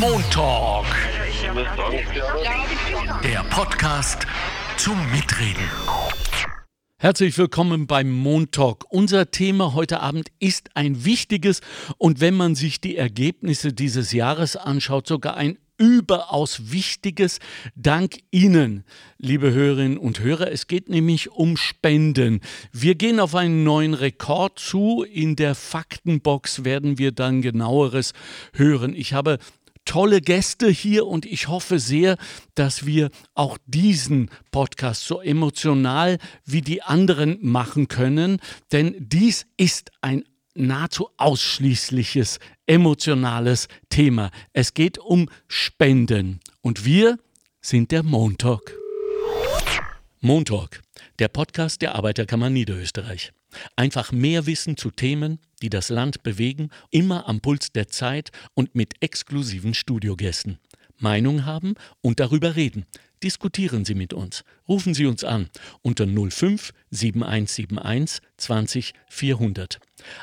Montalk. Der Podcast zum Mitreden. Herzlich willkommen beim Montalk. Unser Thema heute Abend ist ein wichtiges und wenn man sich die Ergebnisse dieses Jahres anschaut, sogar ein überaus wichtiges. Dank Ihnen, liebe Hörerinnen und Hörer. Es geht nämlich um Spenden. Wir gehen auf einen neuen Rekord zu. In der Faktenbox werden wir dann genaueres hören. Ich habe tolle Gäste hier und ich hoffe sehr, dass wir auch diesen Podcast so emotional wie die anderen machen können, denn dies ist ein nahezu ausschließliches emotionales Thema. Es geht um Spenden und wir sind der Montalk. Montalk, der Podcast der Arbeiterkammer Niederösterreich. Einfach mehr Wissen zu Themen, die das Land bewegen, immer am Puls der Zeit und mit exklusiven Studiogästen. Meinung haben und darüber reden. Diskutieren Sie mit uns. Rufen Sie uns an unter 05 7171 20 400.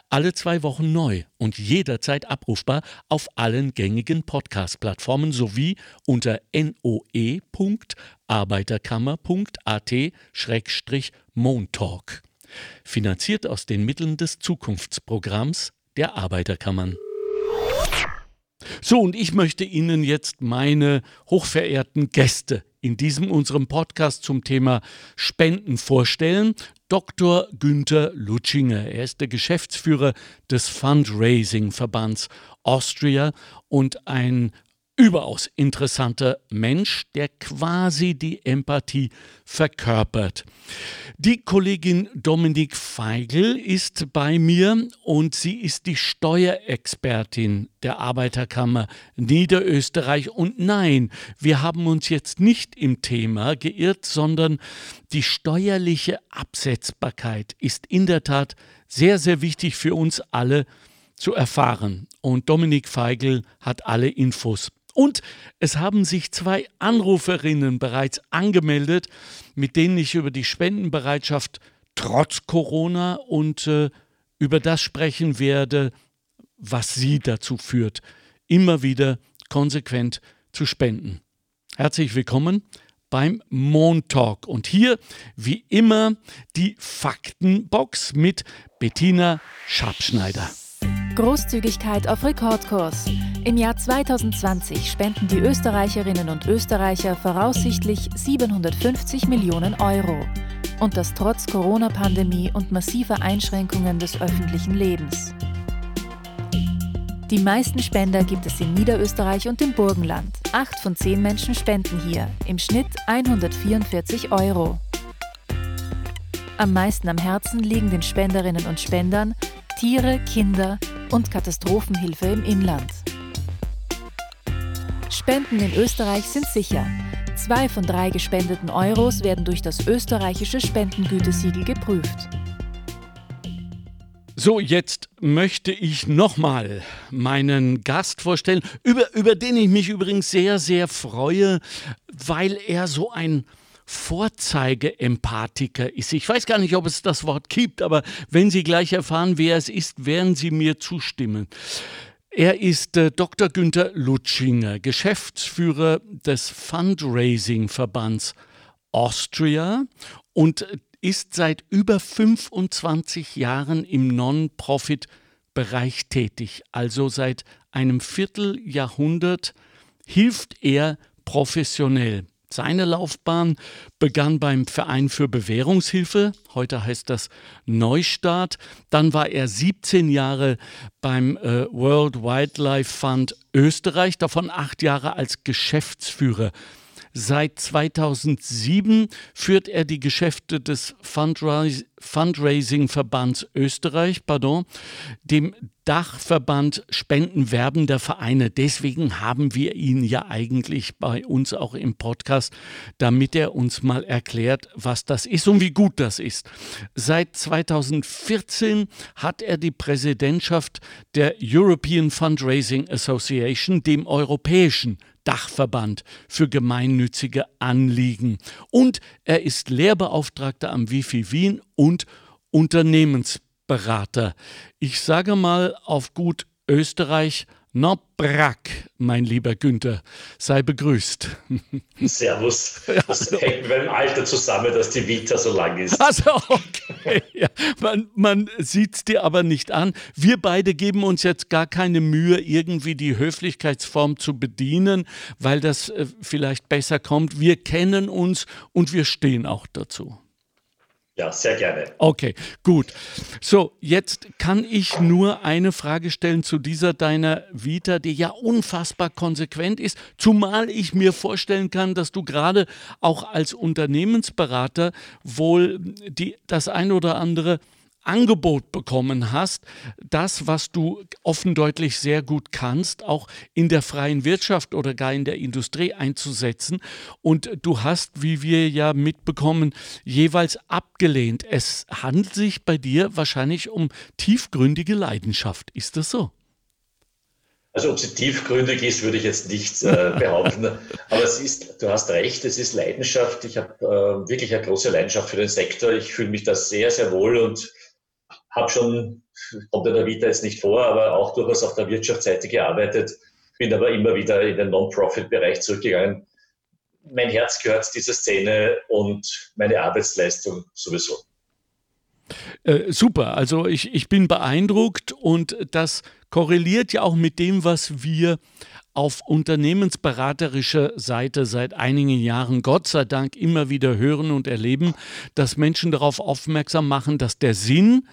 Alle zwei Wochen neu und jederzeit abrufbar auf allen gängigen Podcast-Plattformen sowie unter noe.arbeiterkammer.at-montalk. Finanziert aus den Mitteln des Zukunftsprogramms der Arbeiterkammern. So, und ich möchte Ihnen jetzt meine hochverehrten Gäste in diesem unserem Podcast zum Thema Spenden vorstellen. Dr. Günther Lutschinger. Er ist der Geschäftsführer des Fundraising-Verbands Austria und ein überaus interessanter Mensch, der quasi die Empathie verkörpert. Die Kollegin Dominik Feigl ist bei mir und sie ist die Steuerexpertin der Arbeiterkammer Niederösterreich. Und nein, wir haben uns jetzt nicht im Thema geirrt, sondern die steuerliche Absetzbarkeit ist in der Tat sehr, sehr wichtig für uns alle zu erfahren. Und Dominik Feigl hat alle Infos und es haben sich zwei Anruferinnen bereits angemeldet, mit denen ich über die Spendenbereitschaft trotz Corona und äh, über das sprechen werde, was sie dazu führt, immer wieder konsequent zu spenden. Herzlich willkommen beim Montalk und hier wie immer die Faktenbox mit Bettina Schabschneider. Großzügigkeit auf Rekordkurs. Im Jahr 2020 spenden die Österreicherinnen und Österreicher voraussichtlich 750 Millionen Euro. Und das trotz Corona-Pandemie und massiver Einschränkungen des öffentlichen Lebens. Die meisten Spender gibt es in Niederösterreich und im Burgenland. Acht von zehn Menschen spenden hier, im Schnitt 144 Euro. Am meisten am Herzen liegen den Spenderinnen und Spendern Tiere, Kinder und Katastrophenhilfe im Inland. Spenden in Österreich sind sicher. Zwei von drei gespendeten Euros werden durch das österreichische Spendengütesiegel geprüft. So, jetzt möchte ich nochmal meinen Gast vorstellen, über, über den ich mich übrigens sehr, sehr freue, weil er so ein Vorzeigeempathiker ist. Ich weiß gar nicht, ob es das Wort gibt, aber wenn Sie gleich erfahren, wer es ist, werden Sie mir zustimmen. Er ist äh, Dr. Günther Lutschinger, Geschäftsführer des Fundraising-Verbands Austria und ist seit über 25 Jahren im Non-Profit-Bereich tätig. Also seit einem Vierteljahrhundert hilft er professionell seine Laufbahn begann beim Verein für Bewährungshilfe, heute heißt das Neustart. Dann war er 17 Jahre beim äh, World Wildlife Fund Österreich, davon acht Jahre als Geschäftsführer. Seit 2007 führt er die Geschäfte des Fundraising-Verbands Österreich, pardon, dem Dachverband Spendenwerbender Vereine. Deswegen haben wir ihn ja eigentlich bei uns auch im Podcast, damit er uns mal erklärt, was das ist und wie gut das ist. Seit 2014 hat er die Präsidentschaft der European Fundraising Association, dem europäischen Dachverband für gemeinnützige Anliegen. Und er ist Lehrbeauftragter am Wifi Wien und Unternehmensberater. Berater. Ich sage mal auf gut Österreich, no brak, mein lieber Günther. Sei begrüßt. Servus. Das hängt mit meinem Alter zusammen, dass die Vita so lang ist. Also, okay. Ja, man man sieht es dir aber nicht an. Wir beide geben uns jetzt gar keine Mühe, irgendwie die Höflichkeitsform zu bedienen, weil das äh, vielleicht besser kommt. Wir kennen uns und wir stehen auch dazu. Ja, sehr gerne. Okay, gut. So, jetzt kann ich nur eine Frage stellen zu dieser deiner Vita, die ja unfassbar konsequent ist, zumal ich mir vorstellen kann, dass du gerade auch als Unternehmensberater wohl die, das ein oder andere Angebot bekommen hast, das, was du offendeutlich sehr gut kannst, auch in der freien Wirtschaft oder gar in der Industrie einzusetzen. Und du hast, wie wir ja mitbekommen, jeweils abgelehnt. Es handelt sich bei dir wahrscheinlich um tiefgründige Leidenschaft. Ist das so? Also ob sie tiefgründig ist, würde ich jetzt nicht äh, behaupten. Aber es ist, du hast recht, es ist Leidenschaft. Ich habe äh, wirklich eine große Leidenschaft für den Sektor. Ich fühle mich da sehr, sehr wohl und habe schon, kommt in der Vita jetzt nicht vor, aber auch durchaus auf der Wirtschaftsseite gearbeitet, bin aber immer wieder in den Non-Profit-Bereich zurückgegangen. Mein Herz gehört dieser Szene und meine Arbeitsleistung sowieso. Äh, super, also ich, ich bin beeindruckt und das korreliert ja auch mit dem, was wir auf unternehmensberaterischer Seite seit einigen Jahren Gott sei Dank immer wieder hören und erleben, dass Menschen darauf aufmerksam machen, dass der Sinn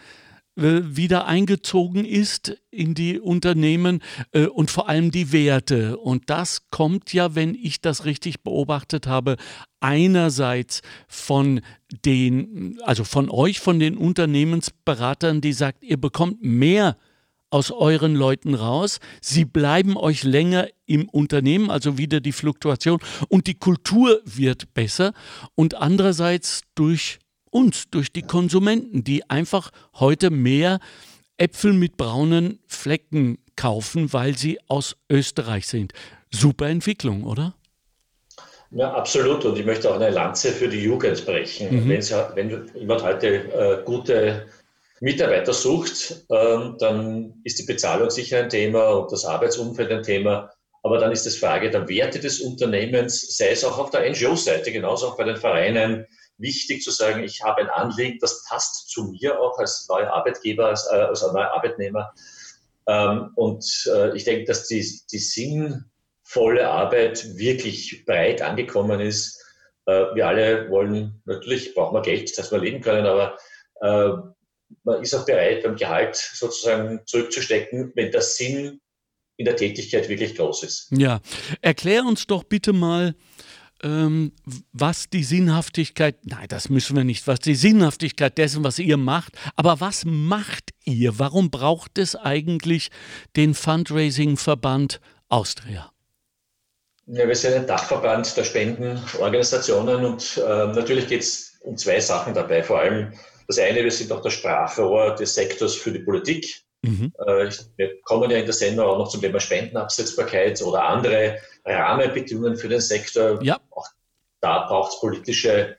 wieder eingezogen ist in die Unternehmen äh, und vor allem die Werte. Und das kommt ja, wenn ich das richtig beobachtet habe, einerseits von den, also von euch, von den Unternehmensberatern, die sagt, ihr bekommt mehr aus euren Leuten raus. Sie bleiben euch länger im Unternehmen, also wieder die Fluktuation und die Kultur wird besser und andererseits durch uns, durch die Konsumenten, die einfach heute mehr Äpfel mit braunen Flecken kaufen, weil sie aus Österreich sind. Super Entwicklung, oder? Ja, absolut. Und ich möchte auch eine Lanze für die Jugend brechen. Mhm. Wenn, sie, wenn jemand heute äh, gute Mitarbeiter sucht, ähm, dann ist die Bezahlung sicher ein Thema und das Arbeitsumfeld ein Thema. Aber dann ist es Frage der Werte des Unternehmens, sei es auch auf der NGO-Seite, genauso auch bei den Vereinen, wichtig zu sagen, ich habe ein Anliegen, das passt zu mir auch als neuer Arbeitgeber, als, äh, als neuer Arbeitnehmer. Ähm, und äh, ich denke, dass die, die sinnvolle Arbeit wirklich breit angekommen ist. Äh, wir alle wollen, natürlich brauchen wir Geld, dass wir leben können, aber äh, man ist auch bereit, beim Gehalt sozusagen zurückzustecken, wenn der Sinn in der Tätigkeit wirklich groß ist. Ja, erklär uns doch bitte mal, ähm, was die Sinnhaftigkeit, nein, das müssen wir nicht, was die Sinnhaftigkeit dessen, was ihr macht, aber was macht ihr? Warum braucht es eigentlich den Fundraising-Verband Austria? Ja, wir sind ein Dachverband der Spendenorganisationen und äh, natürlich geht es um zwei Sachen dabei. Vor allem das eine, wir sind auch das Sprachrohr des Sektors für die Politik. Mhm. Äh, wir kommen ja in der Sendung auch noch zum Thema Spendenabsetzbarkeit oder andere Rahmenbedingungen für den Sektor. Ja. Auch da braucht es politische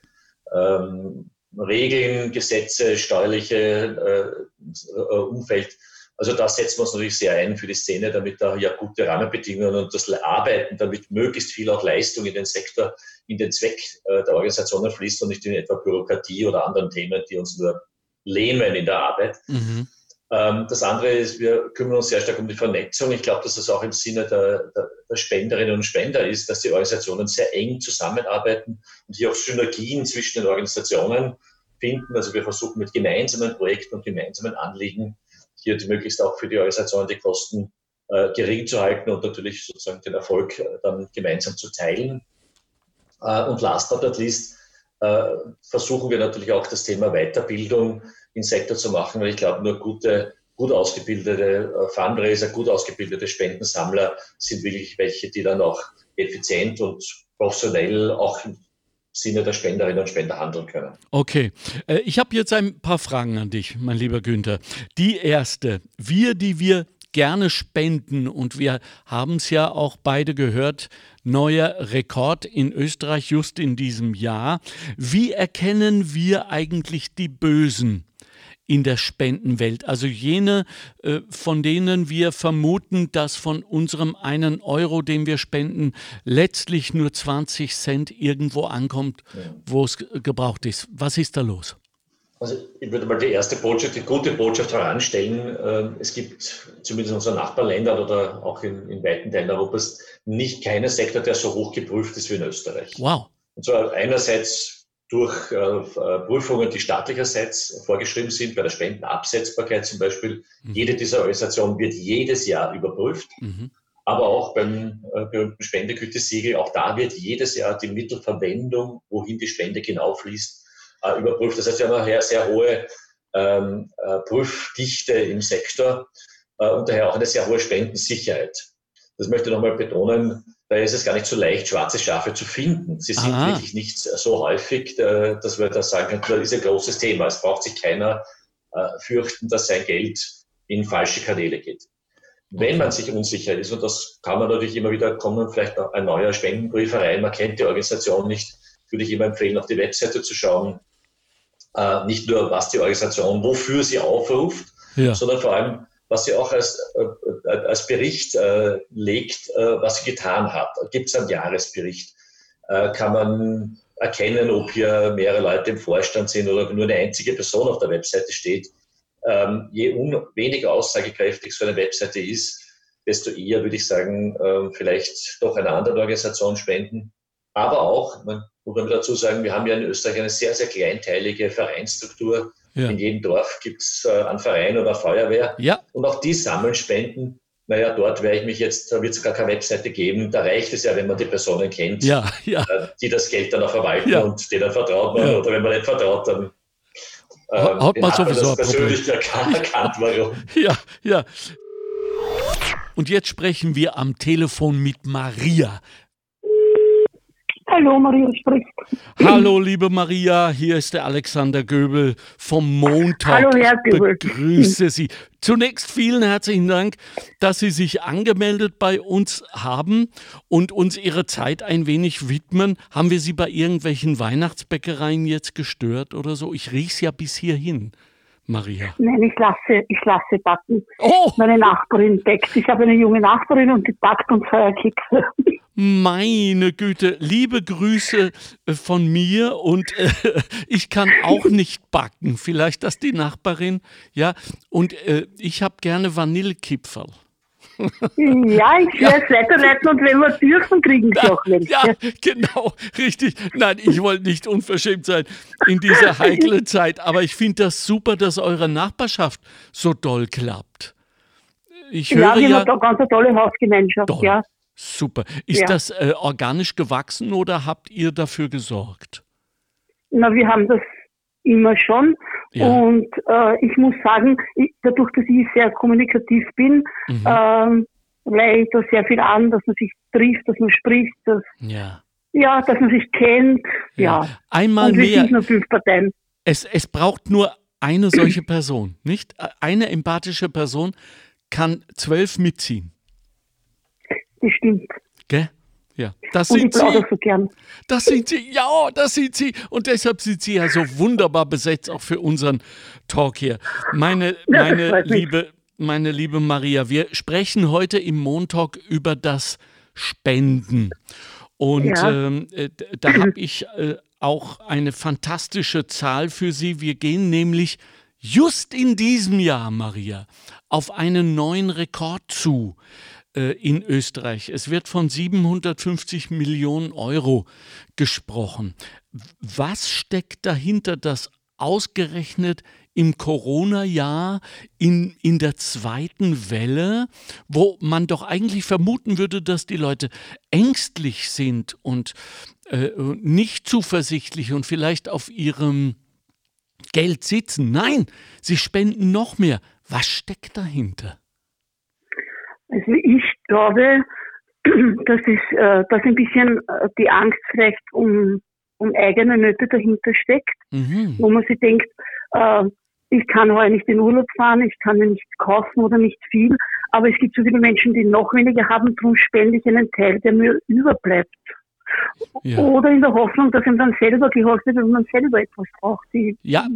ähm, Regeln, Gesetze, steuerliche äh, äh, Umfeld. Also da setzen wir uns natürlich sehr ein für die Szene, damit da ja gute Rahmenbedingungen und das Arbeiten, damit möglichst viel auch Leistung in den Sektor, in den Zweck äh, der Organisationen fließt und nicht in etwa Bürokratie oder anderen Themen, die uns nur lähmen in der Arbeit. Mhm. Ähm, das andere ist, wir kümmern uns sehr stark um die Vernetzung. Ich glaube, dass das auch im Sinne der, der, der, Spenderinnen und Spender ist, dass die Organisationen sehr eng zusammenarbeiten und hier auch Synergien zwischen den Organisationen finden. Also wir versuchen mit gemeinsamen Projekten und gemeinsamen Anliegen hier die möglichst auch für die Organisationen die Kosten äh, gering zu halten und natürlich sozusagen den Erfolg äh, dann gemeinsam zu teilen. Äh, und last but not least äh, versuchen wir natürlich auch das Thema Weiterbildung im Sektor zu machen, weil ich glaube, nur gute, gut ausgebildete äh, Fundraiser, gut ausgebildete Spendensammler sind wirklich welche, die dann auch effizient und professionell auch im Sinne der Spenderinnen und Spender handeln können. Okay, äh, ich habe jetzt ein paar Fragen an dich, mein lieber Günther. Die erste, wir, die wir gerne spenden und wir haben es ja auch beide gehört, neuer Rekord in Österreich just in diesem Jahr. Wie erkennen wir eigentlich die Bösen in der Spendenwelt. Also jene, äh, von denen wir vermuten, dass von unserem einen Euro, den wir spenden, letztlich nur 20 Cent irgendwo ankommt, wo es gebraucht ist. Was ist da los? Also ich würde mal die erste Botschaft, die gute Botschaft heranstellen. Ähm, es gibt zumindest in unseren Nachbarländern oder auch in, in weiten Teilen Europas nicht keinen Sektor, der so hoch geprüft ist wie in Österreich. Wow. Und zwar einerseits durch äh, Prüfungen, die staatlicherseits vorgeschrieben sind, bei der Spendenabsetzbarkeit zum Beispiel. Mhm. Jede dieser Organisationen wird jedes Jahr überprüft. Mhm. Aber auch beim äh, berühmten Spendegütesiegel, auch da wird jedes Jahr die Mittelverwendung, wohin die Spende genau fließt, äh, überprüft. Das heißt, wir haben eine sehr hohe ähm, äh, Prüfdichte im Sektor äh, und daher auch eine sehr hohe Spendensicherheit. Das möchte ich nochmal betonen. Da ist es gar nicht so leicht, schwarze Schafe zu finden. Sie sind Aha. wirklich nicht so häufig, äh, dass wir da sagen können, das ist ein großes Thema. Es braucht sich keiner äh, fürchten, dass sein Geld in falsche Kanäle geht. Wenn man sich unsicher ist, und das kann man natürlich immer wieder kommen, vielleicht ein neuer Spendenbrief rein, man kennt die Organisation nicht, würde ich immer empfehlen, auf die Webseite zu schauen, äh, nicht nur, was die Organisation, wofür sie aufruft, ja. sondern vor allem, was sie auch als, äh, als Bericht äh, legt, äh, was sie getan hat. Gibt es einen Jahresbericht? Äh, kann man erkennen, ob hier mehrere Leute im Vorstand sind oder nur eine einzige Person auf der Webseite steht? Ähm, je weniger aussagekräftig so eine Webseite ist, desto eher würde ich sagen, äh, vielleicht doch einer anderen Organisation spenden. Aber auch, man muss dazu sagen, wir haben ja in Österreich eine sehr, sehr kleinteilige Vereinsstruktur. Ja. In jedem Dorf gibt es äh, einen Verein oder eine Feuerwehr. Ja. Und auch die sammeln Spenden. Naja, dort werde ich mich jetzt, da wird es gar keine Webseite geben. Da reicht es ja, wenn man die Personen kennt, ja, ja. Äh, die das Geld dann auch verwalten und denen vertraut man. Oder wenn man nicht vertraut, dann äh, hat man sowieso das persönlich erkannt, warum. Ja, ja. Und jetzt sprechen wir am Telefon mit Maria. Hallo, Maria spricht. Hallo, liebe Maria, hier ist der Alexander Göbel vom Montag. Hallo, Herr Göbel. Begrüße Sie. Zunächst vielen herzlichen Dank, dass Sie sich angemeldet bei uns haben und uns Ihre Zeit ein wenig widmen. Haben wir Sie bei irgendwelchen Weihnachtsbäckereien jetzt gestört oder so? Ich riech's ja bis hierhin. Maria? Nein, ich lasse, ich lasse backen. Oh. Meine Nachbarin backt. Ich habe eine junge Nachbarin und die backt uns Feuerkekse. Meine Güte, liebe Grüße äh, von mir und äh, ich kann auch nicht backen. Vielleicht das die Nachbarin, ja. Und äh, ich habe gerne Vanillekipferl. Ja, ich werde es weiterleiten und wenn wir dürfen, kriegen Sie auch welche. Ja, genau, richtig. Nein, ich wollte nicht unverschämt sein in dieser heiklen Zeit, aber ich finde das super, dass eure Nachbarschaft so doll klappt. Ich höre ja, wir haben da ganz eine tolle Hausgemeinschaft, toll. ja. Super. Ist ja. das äh, organisch gewachsen oder habt ihr dafür gesorgt? Na, wir haben das immer schon. Ja. Und äh, ich muss sagen, ich, dadurch, dass ich sehr kommunikativ bin, mhm. ähm, leihe ich da sehr viel an, dass man sich trifft, dass man spricht, dass, ja. Ja, dass man sich kennt. Ja. ja. Einmal Und wir mehr. Sind nur fünf Parteien. Es, es braucht nur eine solche Person, nicht? Eine empathische Person kann zwölf mitziehen. Das stimmt. Gell? Ja, das und sind ich Sie. so gern. Das sind Sie, ja, das sind Sie. Und deshalb sind Sie ja so wunderbar besetzt, auch für unseren Talk hier. Meine, meine liebe, meine liebe Maria, wir sprechen heute im Montalk über das Spenden. Und ja. ähm, äh, da habe ich äh, auch eine fantastische Zahl für Sie. Wir gehen nämlich just in diesem Jahr, Maria, auf einen neuen Rekord zu. Äh, in Österreich. Es wird von 750 Millionen Euro gesprochen. Was steckt dahinter, dass ausgerechnet im Corona-Jahr in, in der zweiten Welle, wo man doch eigentlich vermuten würde, dass die Leute ängstlich sind und äh, nicht zuversichtlich und vielleicht auf ihrem Geld sitzen. Nein, sie spenden noch mehr. Was steckt dahinter? Also ich glaube, dass, es, äh, dass ein bisschen äh, die Angst vielleicht um, um eigene Nöte dahinter steckt, mhm. wo man sich denkt, äh, ich kann heuer nicht in Urlaub fahren, ich kann mir nichts kaufen oder nicht viel, aber es gibt so viele Menschen, die noch weniger haben, darum spende ich einen Teil, der mir überbleibt. Ja. Oder in der Hoffnung, dass ihm dann selber geholfen wird, wenn man selber etwas braucht. Ich ja,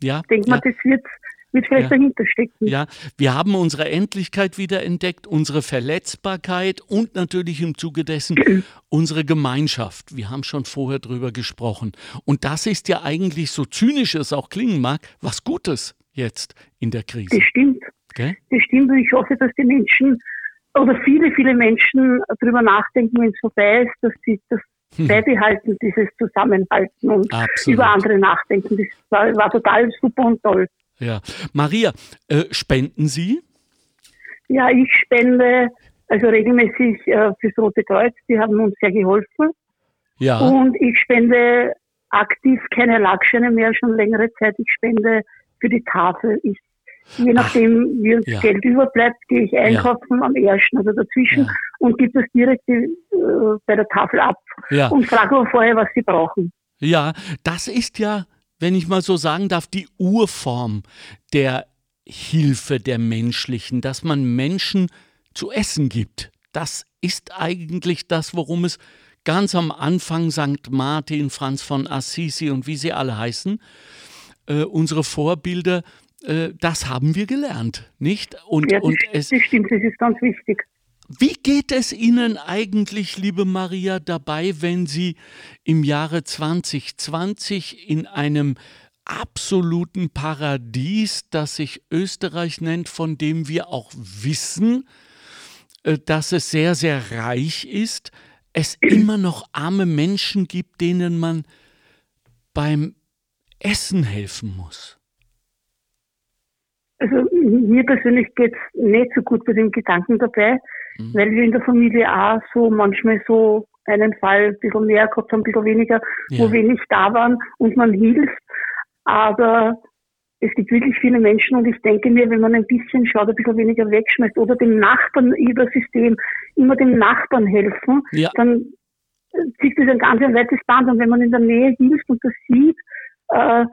ja. denke ja. mal, das wird wird vielleicht ja. dahinter stecken. Ja, wir haben unsere Endlichkeit wieder entdeckt, unsere Verletzbarkeit und natürlich im Zuge dessen unsere Gemeinschaft. Wir haben schon vorher drüber gesprochen. Und das ist ja eigentlich, so zynisch es auch klingen mag, was Gutes jetzt in der Krise. Das stimmt. Okay? Das stimmt und ich hoffe, dass die Menschen oder viele, viele Menschen darüber nachdenken, wenn es vorbei ist, dass sie das hm. beibehalten, dieses Zusammenhalten und Absolut. über andere nachdenken. Das war, war, total super und toll. Ja. Maria, äh, spenden Sie? Ja, ich spende also regelmäßig äh, fürs Rote Kreuz. Die haben uns sehr geholfen. Ja. Und ich spende aktiv keine Erlagscheine mehr, schon längere Zeit. Ich spende für die Tafel. Ich Je nachdem, Ach, wie uns ja. Geld überbleibt, gehe ich einkaufen ja. am ersten oder dazwischen ja. und gebe das direkt äh, bei der Tafel ab und frage vorher, was sie brauchen. Ja, das ist ja, wenn ich mal so sagen darf, die Urform der Hilfe der menschlichen, dass man Menschen zu essen gibt. Das ist eigentlich das, worum es ganz am Anfang St. Martin, Franz von Assisi und wie sie alle heißen, äh, unsere Vorbilder äh, das haben wir gelernt, nicht? Und, ja, das, und es, das stimmt, das ist ganz wichtig. Wie geht es Ihnen eigentlich, liebe Maria, dabei, wenn Sie im Jahre 2020 in einem absoluten Paradies, das sich Österreich nennt, von dem wir auch wissen, äh, dass es sehr, sehr reich ist, es immer noch arme Menschen gibt, denen man beim Essen helfen muss? Also mir persönlich geht es nicht so gut bei den Gedanken dabei, mhm. weil wir in der Familie auch so manchmal so einen Fall ein bisschen mehr gehabt haben, ein bisschen weniger, ja. wo wenig da waren und man hilft. Aber es gibt wirklich viele Menschen und ich denke mir, wenn man ein bisschen schaut, ein bisschen weniger wegschmeißt oder dem Nachbarn über System immer dem Nachbarn helfen, ja. dann zieht das ein ganz ein weites Band. Und wenn man in der Nähe hilft und das sieht, äh,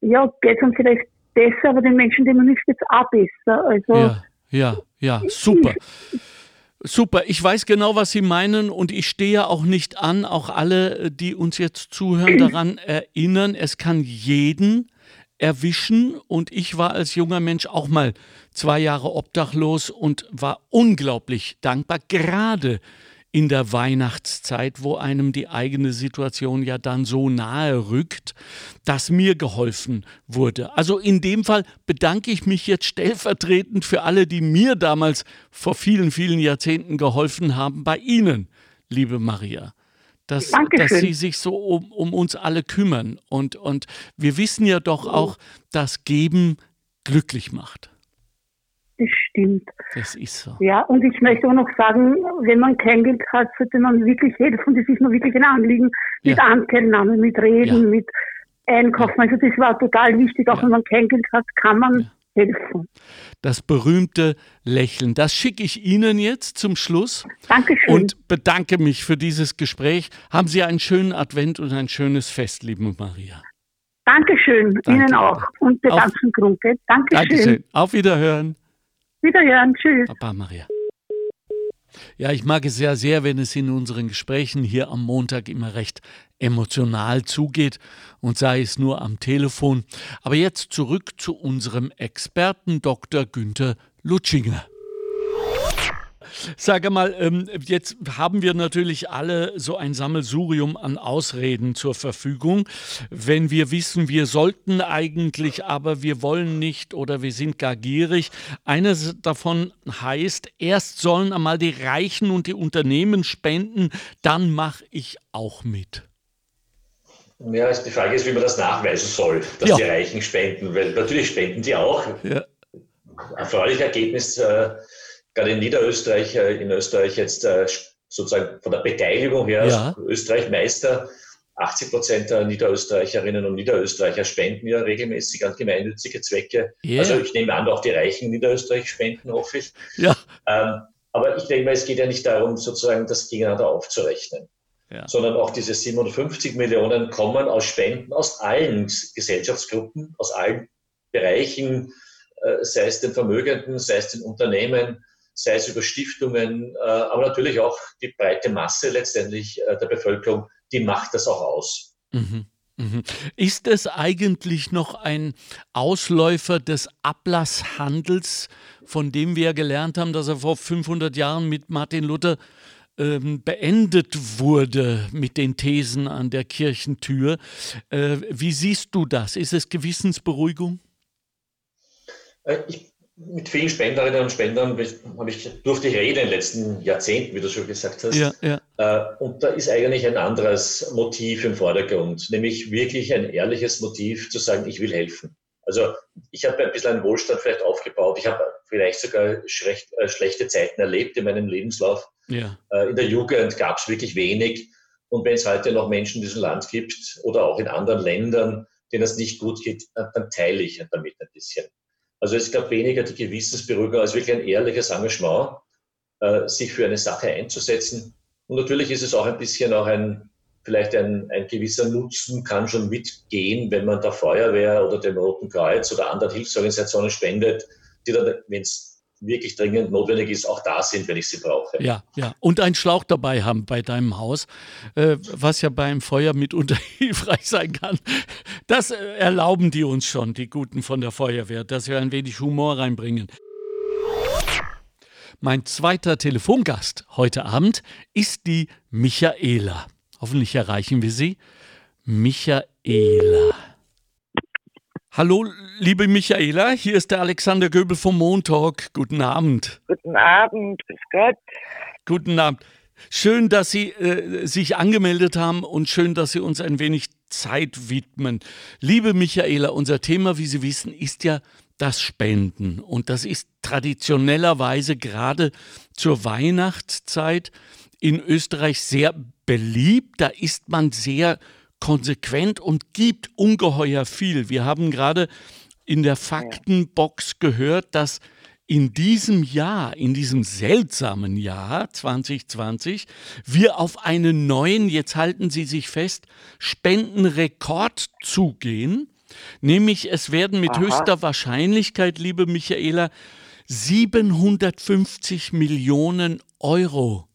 ja, geht es dann vielleicht besser, aber den Menschen, denen man hilft, jetzt auch besser. Also, ja, ja, ja, super. Super, ich weiß genau, was Sie meinen und ich stehe auch nicht an, auch alle, die uns jetzt zuhören, daran erinnern, es kann jeden erwischen. Und ich war als junger Mensch auch mal zwei Jahre obdachlos und war unglaublich dankbar, gerade in der Weihnachtszeit, wo einem die eigene Situation ja dann so nahe rückt, dass mir geholfen wurde. Also in dem Fall bedanke ich mich jetzt stellvertretend für alle, die mir damals vor vielen, vielen Jahrzehnten geholfen haben, bei Ihnen, liebe Maria. Dass, dass, Sie sich so um, um uns alle kümmern. Und, und wir wissen ja doch auch, dass Geben glücklich macht. Das stimmt. Das ist so. Ja, und ich möchte auch noch sagen, wenn man kein Geld hat, sollte man wirklich helfen. Das ist mir wirklich ein Anliegen. Mit ja. Anteilnahme, mit Reden, ja. mit Einkaufen. Also das war total wichtig. Auch ja. wenn man kein Geld hat, kann man helfen. Das berühmte Lächeln. Das schicke ich Ihnen jetzt zum Schluss. Dankeschön. Und bedanke mich für dieses Gespräch. Haben Sie einen schönen Advent und ein schönes Fest, liebe Maria. Dankeschön, Danke. Ihnen auch und der Auf, ganzen Gruppe. Dankeschön. Dankeschön. Auf Wiederhören. Wiederhören. Tschüss. Papa Maria. Ja, ich mag es sehr, sehr, wenn es in unseren Gesprächen hier am Montag immer recht emotional zugeht und sei es nur am Telefon. Aber jetzt zurück zu unserem Experten Dr. Günther Lutschinger. Sage mal, ähm, jetzt haben wir natürlich alle so ein Sammelsurium an Ausreden zur Verfügung. Wenn wir wissen, wir sollten eigentlich, aber wir wollen nicht oder wir sind gar gierig. Eines davon heißt, erst sollen einmal die Reichen und die Unternehmen spenden, dann mache ich auch mit. Ja, also die Frage ist, wie man das nachweisen soll, dass ja. die Reichen spenden, weil natürlich spenden die auch. Ja. Erfreuliches Ergebnis äh, gerade in Niederösterreich, äh, in Österreich jetzt äh, sozusagen von der Beteiligung her, ja. Österreich Meister, 80 Prozent der Niederösterreicherinnen und Niederösterreicher spenden ja regelmäßig an gemeinnützige Zwecke. Yeah. Also ich nehme an, auch die Reichen Niederösterreich spenden, hoffe ich. Ja. Ähm, aber ich denke mal, es geht ja nicht darum, sozusagen das gegeneinander aufzurechnen. Ja. sondern auch diese 57 Millionen kommen aus Spenden aus allen Gesellschaftsgruppen, aus allen Bereichen, äh, sei es den Vermögenden, sei es den Unternehmen, sei es über Stiftungen, äh, aber natürlich auch die breite Masse letztendlich äh, der Bevölkerung, die macht das auch aus. Mhm. Mhm. Ist es eigentlich noch ein Ausläufer des Ablasshandels, von dem wir gelernt haben, dass er vor 500 Jahren mit Martin Luther ähm, beendet wurde mit den Thesen an der Kirchentür? Äh, wie siehst du das? Ist es Gewissensberuhigung? Äh, ich mit vielen Spenderinnen und Spendern habe ich, durfte ich reden in den letzten Jahrzehnten, wie du schon gesagt hast. Ja, ja. Äh, und da ist eigentlich ein anderes Motiv im Vordergrund, nämlich wirklich ein ehrliches Motiv zu sagen, ich will helfen. Also ich habe ein bisschen einen Wohlstand vielleicht aufgebaut. Ich habe vielleicht sogar schlecht, äh, schlechte Zeiten erlebt in meinem Lebenslauf. Ja. Äh, in der Jugend gab es wirklich wenig. Und wenn es heute noch Menschen in diesem Land gibt oder auch in anderen Ländern, denen es nicht gut geht, dann teile ich damit ein bisschen. Also es gab weniger die Gewissensberuhigung als wirklich ein ehrliches Engagement, äh, sich für eine Sache einzusetzen. Und natürlich ist es auch ein bisschen auch ein, vielleicht ein, ein gewisser Nutzen kann schon mitgehen, wenn man der Feuerwehr oder dem Roten Kreuz oder anderen Hilfsorganisationen spendet, die dann, wenn es wirklich dringend notwendig ist, auch da sind, wenn ich sie brauche. Ja, ja. Und einen Schlauch dabei haben bei deinem Haus, äh, was ja beim Feuer mitunter hilfreich sein kann. Das äh, erlauben die uns schon, die Guten von der Feuerwehr, dass wir ein wenig Humor reinbringen. Mein zweiter Telefongast heute Abend ist die Michaela. Hoffentlich erreichen wir sie. Michaela. Hallo, liebe Michaela, hier ist der Alexander Göbel vom Montag. Guten Abend. Guten Abend, bis Gott. Guten Abend. Schön, dass Sie äh, sich angemeldet haben und schön, dass Sie uns ein wenig Zeit widmen. Liebe Michaela, unser Thema, wie Sie wissen, ist ja das Spenden. Und das ist traditionellerweise gerade zur Weihnachtszeit in Österreich sehr beliebt. Da ist man sehr konsequent und gibt ungeheuer viel. Wir haben gerade in der Faktenbox gehört, dass in diesem Jahr, in diesem seltsamen Jahr 2020, wir auf einen neuen, jetzt halten Sie sich fest, Spendenrekord zugehen. Nämlich es werden mit Aha. höchster Wahrscheinlichkeit, liebe Michaela, 750 Millionen Euro,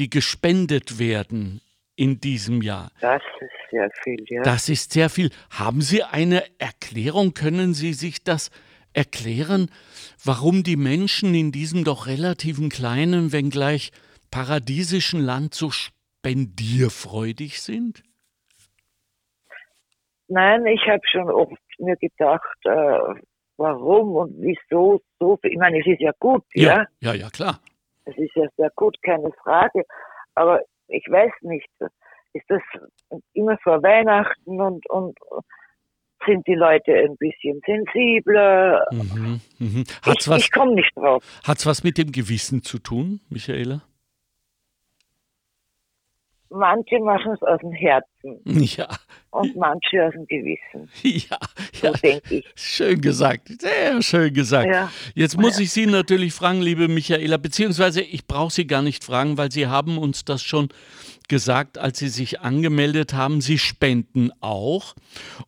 die gespendet werden in diesem Jahr. Das ist sehr viel, ja. Das ist sehr viel. Haben Sie eine Erklärung? Können Sie sich das erklären, warum die Menschen in diesem doch relativen kleinen, wenngleich paradiesischen Land so spendierfreudig sind? Nein, ich habe schon oft mir gedacht, äh, warum und wieso so viel. Ich meine, es ist ja gut, ja. Ja, ja, ja klar. Es ist ja sehr gut, keine Frage. Aber ich weiß nicht, ist das immer vor Weihnachten und, und sind die Leute ein bisschen sensibler? Mhm, mh. Hat's ich, ich komme nicht drauf. Hat es was mit dem Gewissen zu tun, Michaela? Manche machen es aus dem Herzen. Ja. Und manche aus dem Gewissen. Ja, so ja. denke ich. Schön gesagt, sehr schön gesagt. Ja. Jetzt muss ich Sie natürlich fragen, liebe Michaela, beziehungsweise ich brauche Sie gar nicht fragen, weil Sie haben uns das schon gesagt, als Sie sich angemeldet haben. Sie spenden auch.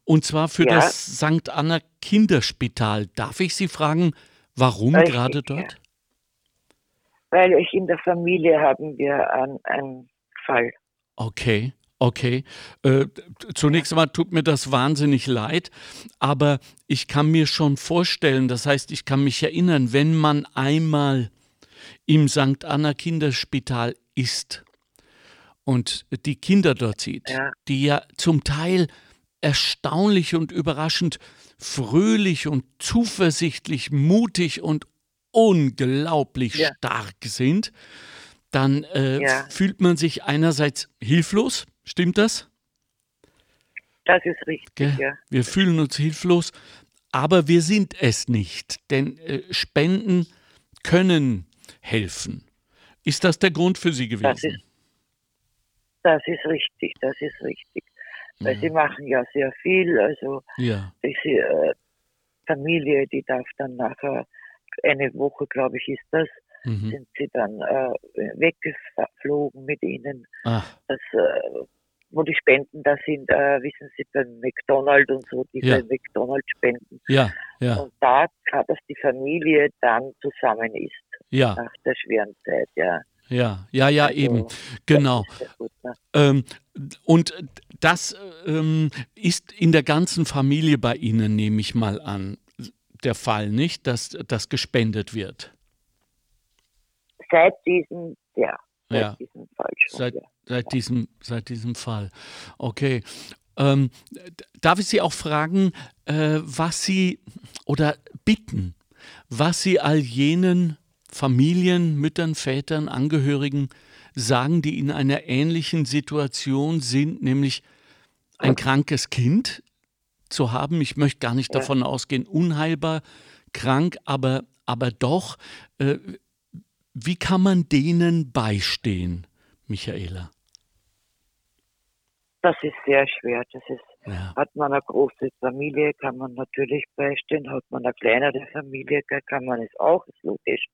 Und zwar für ja. das St. Anna Kinderspital. Darf ich Sie fragen, warum Richtig, gerade dort? Weil ich in der Familie haben wir einen Fall. Okay. Okay, äh, zunächst einmal tut mir das wahnsinnig leid, aber ich kann mir schon vorstellen, das heißt, ich kann mich erinnern, wenn man einmal im St. Anna Kinderspital ist und die Kinder dort sieht, die ja zum Teil erstaunlich und überraschend fröhlich und zuversichtlich, mutig und unglaublich ja. stark sind, dann äh, ja. fühlt man sich einerseits hilflos, stimmt das? Das ist richtig, ja. Wir fühlen uns hilflos, aber wir sind es nicht, denn äh, Spenden können helfen. Ist das der Grund für Sie gewesen? Das ist, das ist richtig, das ist richtig. Weil ja. Sie machen ja sehr viel, also ja. diese äh, Familie, die darf dann nachher eine Woche, glaube ich, ist das, mhm. sind sie dann äh, weggeflogen mit ihnen. Das, äh, wo die Spenden da sind, äh, wissen Sie, beim McDonald's und so, die ja. bei McDonald's spenden. Ja, ja. Und da, dass die Familie dann zusammen ist. Ja. Nach der schweren Zeit, ja. Ja, ja, ja, also, eben. Genau. Gut, ne? ähm, und das ähm, ist in der ganzen Familie bei Ihnen, nehme ich mal an, der Fall, nicht, dass das gespendet wird. Seit diesem, ja, seit ja. diesem Fall schon. Seit, ja. seit, diesem, seit diesem Fall. Okay. Ähm, darf ich Sie auch fragen, äh, was Sie oder bitten, was Sie all jenen Familien, Müttern, Vätern, Angehörigen sagen, die in einer ähnlichen Situation sind, nämlich ein krankes Kind zu haben. Ich möchte gar nicht ja. davon ausgehen, unheilbar krank, aber, aber doch. Äh, wie kann man denen beistehen, Michaela? Das ist sehr schwer. Das ist, ja. Hat man eine große Familie, kann man natürlich beistehen. Hat man eine kleinere Familie, kann man es auch, ist logisch.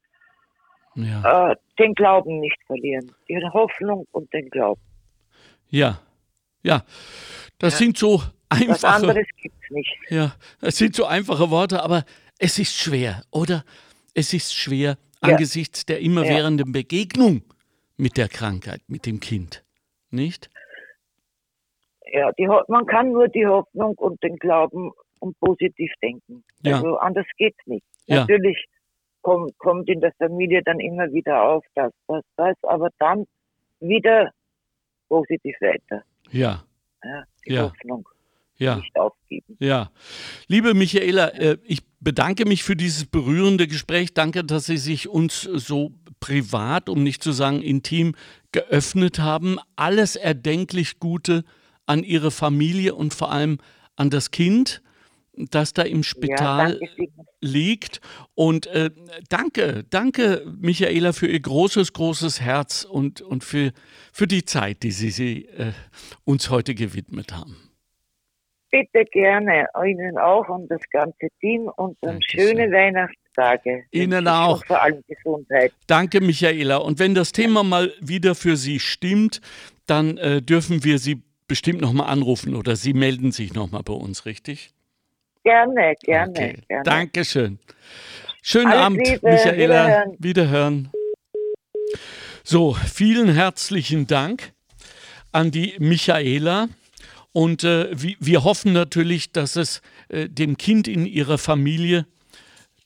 Ja. Äh, den Glauben nicht verlieren. Die Hoffnung und den Glauben. Ja, ja. Das ja. sind so einfache. Was anderes gibt es nicht. Ja, das sind so einfache Worte, aber es ist schwer, oder? Es ist schwer. Angesichts der immerwährenden Begegnung mit der Krankheit, mit dem Kind. Nicht? Ja, die, man kann nur die Hoffnung und den Glauben und positiv denken. Ja. Also anders geht es nicht. Natürlich kommt, kommt in der Familie dann immer wieder auf, das, das, das, aber dann wieder positiv weiter. Ja. ja die ja. Hoffnung. Ja. Nicht aufgeben. Ja. Liebe Michaela, äh, ich bedanke mich für dieses berührende Gespräch. Danke, dass Sie sich uns so privat, um nicht zu sagen intim, geöffnet haben. Alles erdenklich Gute an Ihre Familie und vor allem an das Kind das da im Spital ja, liegt. Und äh, danke, danke, Michaela, für Ihr großes, großes Herz und, und für, für die Zeit, die Sie, Sie äh, uns heute gewidmet haben. Bitte gerne, Ihnen auch und das ganze Team und dann schöne Weihnachtstage. Ihnen auch. Und vor allem Gesundheit. Danke, Michaela. Und wenn das Thema mal wieder für Sie stimmt, dann äh, dürfen wir Sie bestimmt nochmal anrufen oder Sie melden sich nochmal bei uns, richtig? Gerne, gerne, okay. gerne. Dankeschön. Schönen Alles Abend, Liebe. Michaela. Wiederhören. Wiederhören. So, vielen herzlichen Dank an die Michaela. Und äh, wir hoffen natürlich, dass es äh, dem Kind in ihrer Familie,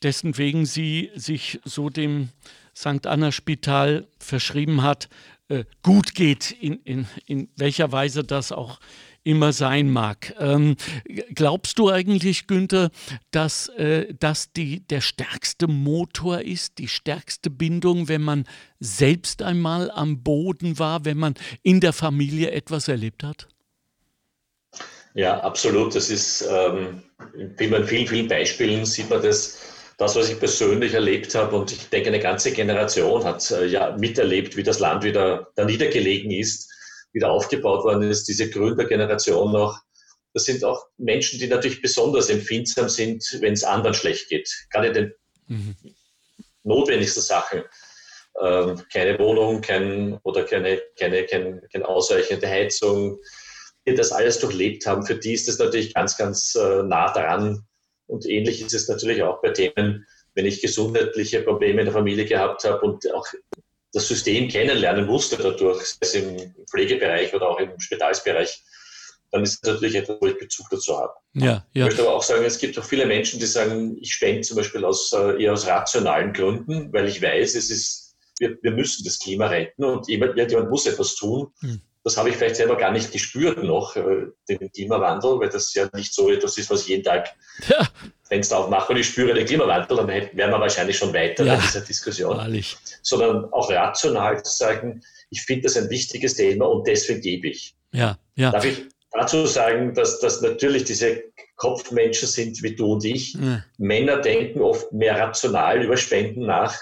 dessen wegen sie sich so dem St. Anna Spital verschrieben hat, äh, gut geht, in, in, in welcher Weise das auch immer sein mag. Ähm, glaubst du eigentlich, Günther, dass äh, das der stärkste Motor ist, die stärkste Bindung, wenn man selbst einmal am Boden war, wenn man in der Familie etwas erlebt hat? Ja, absolut. Das ist, ähm, wie man in vielen, vielen Beispielen sieht man das, das, was ich persönlich erlebt habe, und ich denke, eine ganze Generation hat äh, ja miterlebt, wie das Land wieder da niedergelegen ist wieder aufgebaut worden ist, diese Gründergeneration noch. Das sind auch Menschen, die natürlich besonders empfindsam sind, wenn es anderen schlecht geht. Gerade den mhm. notwendigsten Sachen. Ähm, keine Wohnung, kein, oder keine, keine, keine, keine ausreichende Heizung, das alles durchlebt haben, für die ist das natürlich ganz, ganz äh, nah dran. Und ähnlich ist es natürlich auch bei Themen, wenn ich gesundheitliche Probleme in der Familie gehabt habe und auch das System kennenlernen musste dadurch, sei es im Pflegebereich oder auch im Spitalsbereich, dann ist das natürlich etwas, wo ich Bezug dazu habe. Ja, ja. Ich möchte aber auch sagen, es gibt auch viele Menschen, die sagen, ich spende zum Beispiel aus, äh, eher aus rationalen Gründen, weil ich weiß, es ist, wir, wir müssen das Klima retten und jemand, jemand muss etwas tun. Hm. Das habe ich vielleicht selber gar nicht gespürt noch, äh, den Klimawandel, weil das ja nicht so etwas ist, was jeden Tag ja. Fenster aufmache und ich spüre den Klimawandel, dann wären wir wahrscheinlich schon weiter ja, in dieser Diskussion. Wahrlich. Sondern auch rational zu sagen, ich finde das ein wichtiges Thema und deswegen gebe ich. Ja, ja. Darf ich dazu sagen, dass das natürlich diese Kopfmenschen sind wie du und ich. Ja. Männer denken oft mehr rational über Spenden nach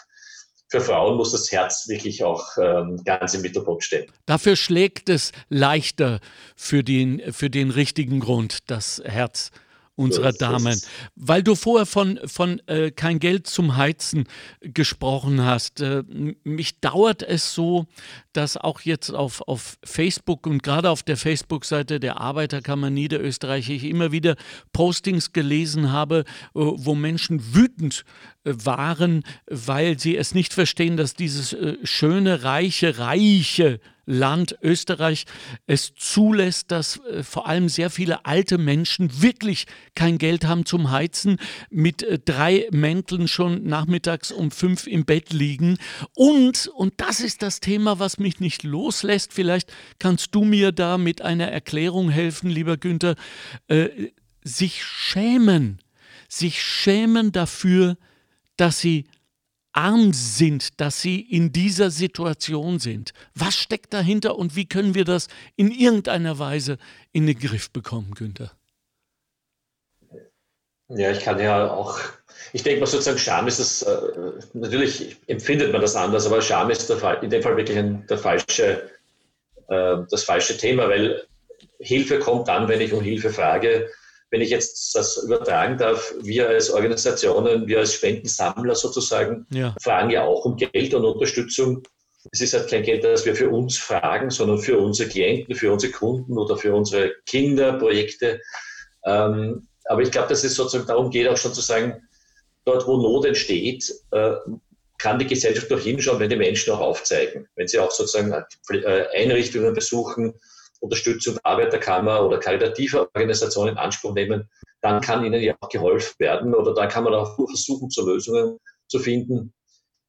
für Frauen muss das Herz wirklich auch ähm, ganz im Mittelpunkt stehen. Dafür schlägt es leichter für den, für den richtigen Grund, das Herz unserer so Damen. Weil du vorher von, von äh, kein Geld zum Heizen gesprochen hast. Äh, mich dauert es so, dass auch jetzt auf, auf Facebook und gerade auf der Facebook-Seite der Arbeiterkammer Niederösterreich ich immer wieder Postings gelesen habe, äh, wo Menschen wütend waren, weil sie es nicht verstehen, dass dieses äh, schöne, reiche, reiche Land Österreich es zulässt, dass äh, vor allem sehr viele alte Menschen wirklich kein Geld haben zum Heizen, mit äh, drei Mänteln schon nachmittags um fünf im Bett liegen. Und, und das ist das Thema, was mich nicht loslässt, vielleicht kannst du mir da mit einer Erklärung helfen, lieber Günther, äh, sich schämen, sich schämen dafür, dass sie arm sind, dass sie in dieser Situation sind. Was steckt dahinter und wie können wir das in irgendeiner Weise in den Griff bekommen, Günther? Ja, ich kann ja auch, ich denke mal sozusagen, Scham ist das, äh, natürlich empfindet man das anders, aber Scham ist der, in dem Fall wirklich ein, der falsche, äh, das falsche Thema, weil Hilfe kommt dann, wenn ich um Hilfe frage wenn ich jetzt das übertragen darf, wir als Organisationen, wir als Spendensammler sozusagen, ja. fragen ja auch um Geld und Unterstützung. Es ist halt kein Geld, das wir für uns fragen, sondern für unsere Klienten, für unsere Kunden oder für unsere Kinderprojekte. Ähm, aber ich glaube, dass es sozusagen darum geht, auch schon zu sagen, dort, wo Not entsteht, äh, kann die Gesellschaft doch hinschauen, wenn die Menschen auch aufzeigen. Wenn sie auch sozusagen äh, Einrichtungen besuchen, Unterstützung Arbeiterkammer oder karitative Organisationen in Anspruch nehmen, dann kann ihnen ja auch geholfen werden oder dann kann man auch versuchen, zu Lösungen zu finden.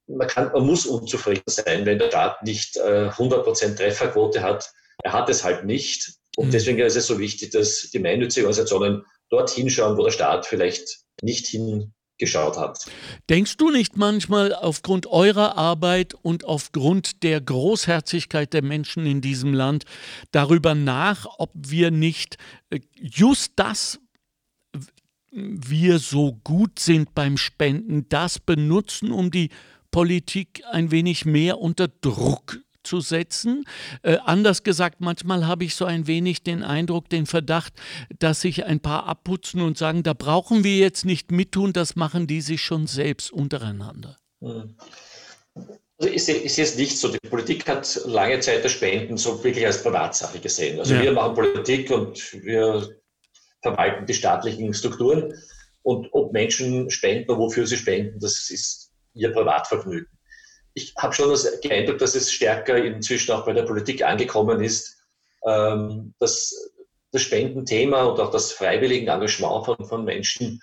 Man, kann, man muss unzufrieden sein, wenn der Staat nicht äh, 100% Trefferquote hat. Er hat es halt nicht. Und mhm. deswegen ist es so wichtig, dass die gemeinnützigen Organisationen dort hinschauen, wo der Staat vielleicht nicht hin geschaut hat. Denkst du nicht manchmal aufgrund eurer Arbeit und aufgrund der Großherzigkeit der Menschen in diesem Land darüber nach, ob wir nicht äh, just das, wir so gut sind beim Spenden, das benutzen, um die Politik ein wenig mehr unter Druck zu setzen. Äh, anders gesagt, manchmal habe ich so ein wenig den Eindruck, den Verdacht, dass sich ein paar abputzen und sagen, da brauchen wir jetzt nicht mittun, das machen die sich schon selbst untereinander. Hm. Also ich sehe, ich sehe, es nicht so. Die Politik hat lange Zeit das Spenden so wirklich als Privatsache gesehen. Also ja. wir machen Politik und wir verwalten die staatlichen Strukturen. Und ob Menschen spenden oder wofür sie spenden, das ist ihr Privatvergnügen ich habe schon das Eindruck, dass es stärker inzwischen auch bei der Politik angekommen ist, ähm, dass das Spendenthema und auch das freiwillige Engagement von, von Menschen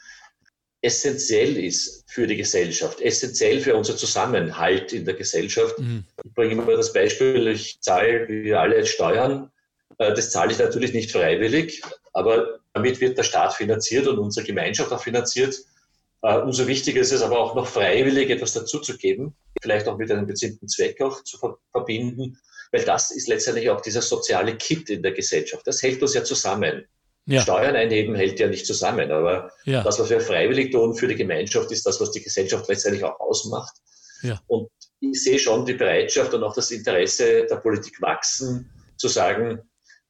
essentiell ist für die Gesellschaft, essentiell für unser Zusammenhalt in der Gesellschaft. Mhm. Ich bringe immer das Beispiel, ich zahle wie alle Steuern. Äh, das zahle ich natürlich nicht freiwillig, aber damit wird der Staat finanziert und unsere Gemeinschaft auch finanziert. Uh, umso wichtiger ist es aber auch noch freiwillig etwas dazuzugeben, vielleicht auch mit einem bestimmten Zweck auch zu ver verbinden, weil das ist letztendlich auch dieser soziale Kit in der Gesellschaft. Das hält uns ja zusammen. Ja. Steuern einheben hält ja nicht zusammen, aber ja. das, was wir freiwillig tun für die Gemeinschaft, ist das, was die Gesellschaft letztendlich auch ausmacht. Ja. Und ich sehe schon die Bereitschaft und auch das Interesse der Politik wachsen, zu sagen,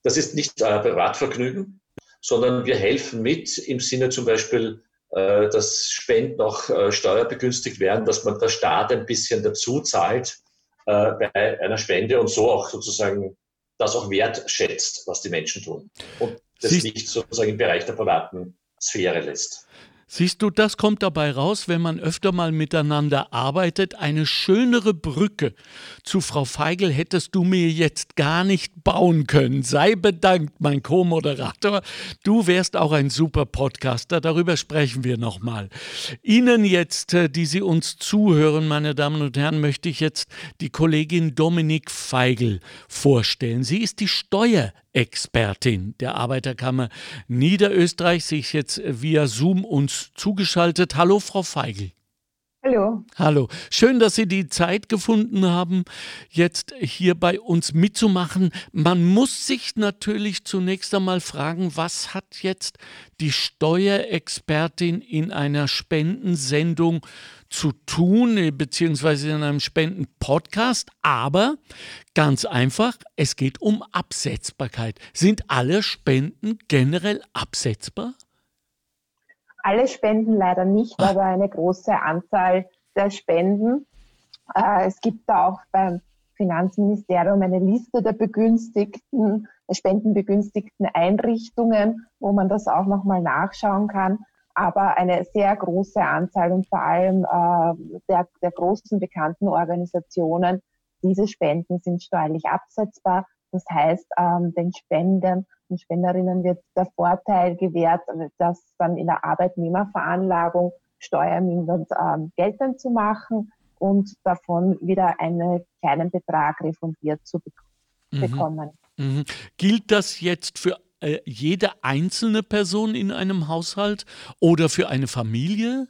das ist nicht äh, Privatvergnügen, sondern wir helfen mit im Sinne zum Beispiel äh, dass Spenden auch äh, steuerbegünstigt werden, dass man der Staat ein bisschen dazu zahlt äh, bei einer Spende und so auch sozusagen das auch wertschätzt, was die Menschen tun und das nicht sozusagen im Bereich der privaten Sphäre lässt. Siehst du, das kommt dabei raus, wenn man öfter mal miteinander arbeitet. Eine schönere Brücke zu Frau Feigl hättest du mir jetzt gar nicht bauen können. Sei bedankt, mein Co-Moderator. Du wärst auch ein super Podcaster. Darüber sprechen wir nochmal. Ihnen jetzt, äh, die Sie uns zuhören, meine Damen und Herren, möchte ich jetzt die Kollegin Dominik Feigl vorstellen. Sie ist die Steuer Expertin der Arbeiterkammer Niederösterreich, sich jetzt via Zoom uns zugeschaltet. Hallo, Frau Feigl. Hallo. Hallo. Schön, dass Sie die Zeit gefunden haben, jetzt hier bei uns mitzumachen. Man muss sich natürlich zunächst einmal fragen, was hat jetzt die Steuerexpertin in einer Spendensendung zu tun, äh, beziehungsweise in einem Spenden-Podcast. Aber ganz einfach, es geht um Absetzbarkeit. Sind alle Spenden generell absetzbar? Alle Spenden leider nicht, ah. aber eine große Anzahl der Spenden. Äh, es gibt da auch beim Finanzministerium eine Liste der begünstigten, der spendenbegünstigten Einrichtungen, wo man das auch nochmal nachschauen kann. aber eine sehr große Anzahl und vor allem äh, der, der großen bekannten Organisationen, diese Spenden sind steuerlich absetzbar. Das heißt, ähm, den Spendern und Spenderinnen wird der Vorteil gewährt, das dann in der Arbeitnehmerveranlagung steuermindernd ähm, geltend zu machen und davon wieder einen kleinen Betrag refundiert zu be mhm. bekommen. Mhm. Gilt das jetzt für äh, jede einzelne Person in einem Haushalt oder für eine Familie?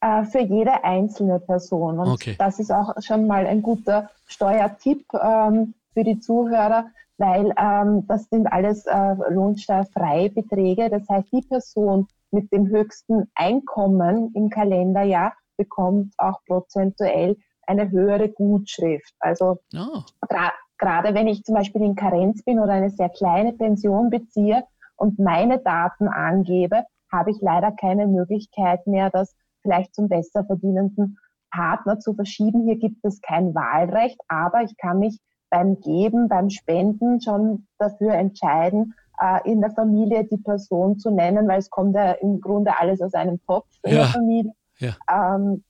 Äh, für jede einzelne Person. Und okay. das ist auch schon mal ein guter Steuertipp ähm, für die Zuhörer, weil ähm, das sind alles äh, lohnsteuerfreie Beträge. Das heißt, die Person mit dem höchsten Einkommen im Kalenderjahr bekommt auch prozentuell eine höhere Gutschrift. Also oh gerade wenn ich zum Beispiel in Karenz bin oder eine sehr kleine Pension beziehe und meine Daten angebe, habe ich leider keine Möglichkeit mehr, das vielleicht zum besser verdienenden Partner zu verschieben. Hier gibt es kein Wahlrecht, aber ich kann mich beim Geben, beim Spenden schon dafür entscheiden, äh, in der Familie die Person zu nennen, weil es kommt ja im Grunde alles aus einem Topf in ja. der Familie. Ja. Ähm,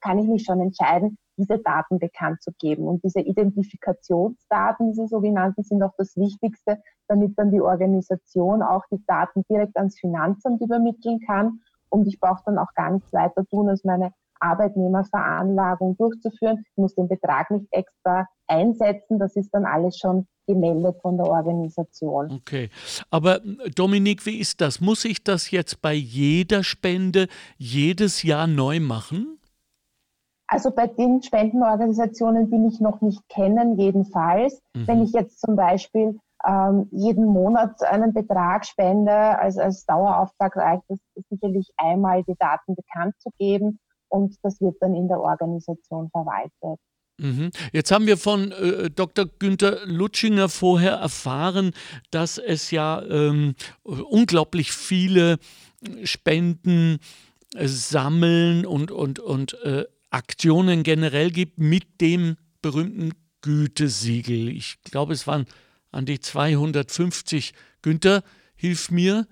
kann ich mich schon entscheiden, diese Daten bekannt zu geben. Und diese Identifikationsdaten, diese sogenannten, sind auch das Wichtigste, damit dann die Organisation auch die Daten direkt ans Finanzamt übermitteln kann. Und ich brauche dann auch gar nichts weiter tun, als meine Arbeitnehmerveranlagung durchzuführen. Ich muss den Betrag nicht extra einsetzen. Das ist dann alles schon gemeldet von der Organisation. Okay. Aber Dominik, wie ist das? Muss ich das jetzt bei jeder Spende jedes Jahr neu machen? Also bei den Spendenorganisationen, die mich noch nicht kennen, jedenfalls. Mhm. Wenn ich jetzt zum Beispiel ähm, jeden Monat einen Betrag spende, als, als Dauerauftrag reicht es sicherlich einmal, die Daten bekannt zu geben und das wird dann in der Organisation verwaltet. Mhm. Jetzt haben wir von äh, Dr. Günther Lutschinger vorher erfahren, dass es ja ähm, unglaublich viele Spenden äh, sammeln und, und, und äh, Aktionen generell gibt mit dem berühmten Gütesiegel. Ich glaube, es waren an die 250. Günther, hilf mir.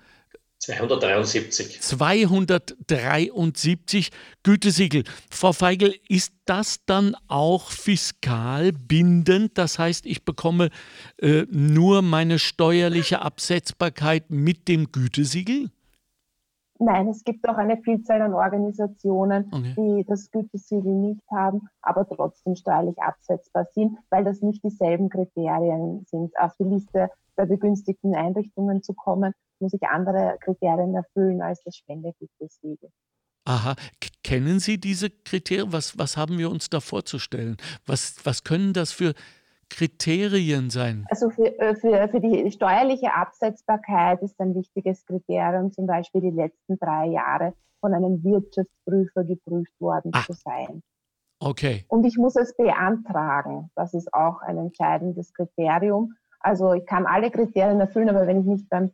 273. 273 Gütesiegel. Frau Feigl, ist das dann auch fiskal bindend? Das heißt, ich bekomme äh, nur meine steuerliche Absetzbarkeit mit dem Gütesiegel? Nein, es gibt auch eine Vielzahl an Organisationen, okay. die das Gütesiegel nicht haben, aber trotzdem steuerlich absetzbar sind, weil das nicht dieselben Kriterien sind. Auf die Liste der begünstigten Einrichtungen zu kommen, muss ich andere Kriterien erfüllen als das Spendegütesiegel. Aha, kennen Sie diese Kriterien? Was, was haben wir uns da vorzustellen? Was, was können das für Kriterien sein? Also für, äh, für, für die steuerliche Absetzbarkeit ist ein wichtiges Kriterium zum Beispiel die letzten drei Jahre von einem Wirtschaftsprüfer geprüft worden ah. zu sein. Okay. Und ich muss es beantragen. Das ist auch ein entscheidendes Kriterium. Also ich kann alle Kriterien erfüllen, aber wenn ich nicht beim